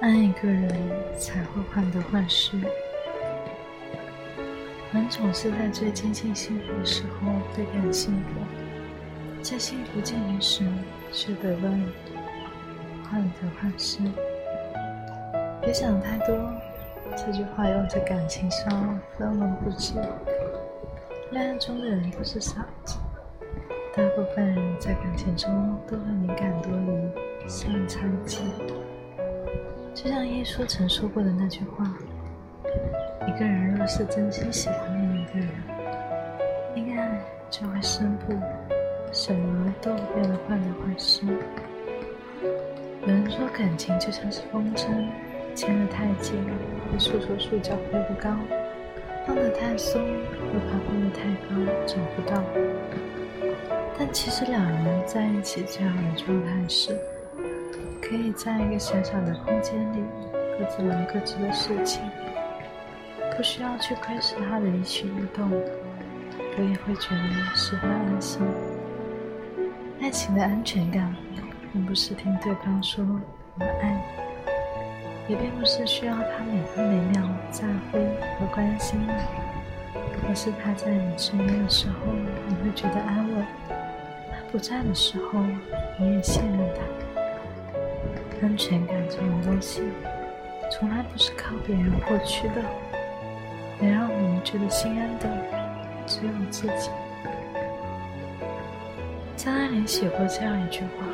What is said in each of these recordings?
爱一个人才会患得患失。人总是在最接近幸福的时候倍感幸福，在幸福进行时却得到患得患失。别想太多，这句话用在感情上分文不值。恋爱中的人都是傻子，在感情中都会敏感多疑，善猜忌。就像耶稣曾说过的那句话：“一个人若是真心喜欢另一个人，恋爱就会深步，什么都变得患得患失。”有人说感情就像是风筝，牵得太紧会束手束脚飞不高，放得太松又怕放得太高找不到。其实两人在一起这样的状态是。可以在一个小小的空间里，各自忙各自的事情，不需要去窥视他的一举一动，我也会觉得十分安心。爱情的安全感，并不是听对方说“我爱你”，也并不是需要他每分每秒在乎和关心，而是他在你身边的时候，你会觉得安稳；不在的时候，你也信任他。安全感这种东西，从来不是靠别人获取的。能让我们觉得心安的，只有自己。张爱玲写过这样一句话：“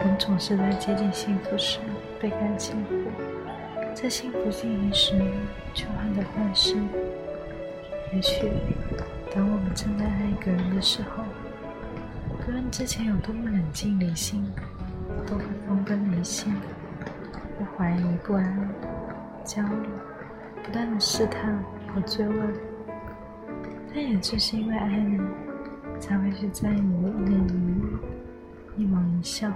人总是在接近幸福时倍感幸福，在幸福进行时却患得患失。”也许，当我们正在爱一个人的时候，论之前有多么冷静理性。都会分崩离析，不怀疑不安、焦虑，不断的试探和追问。但也正是因为爱你，才会去在意你的一言一语、一往一笑。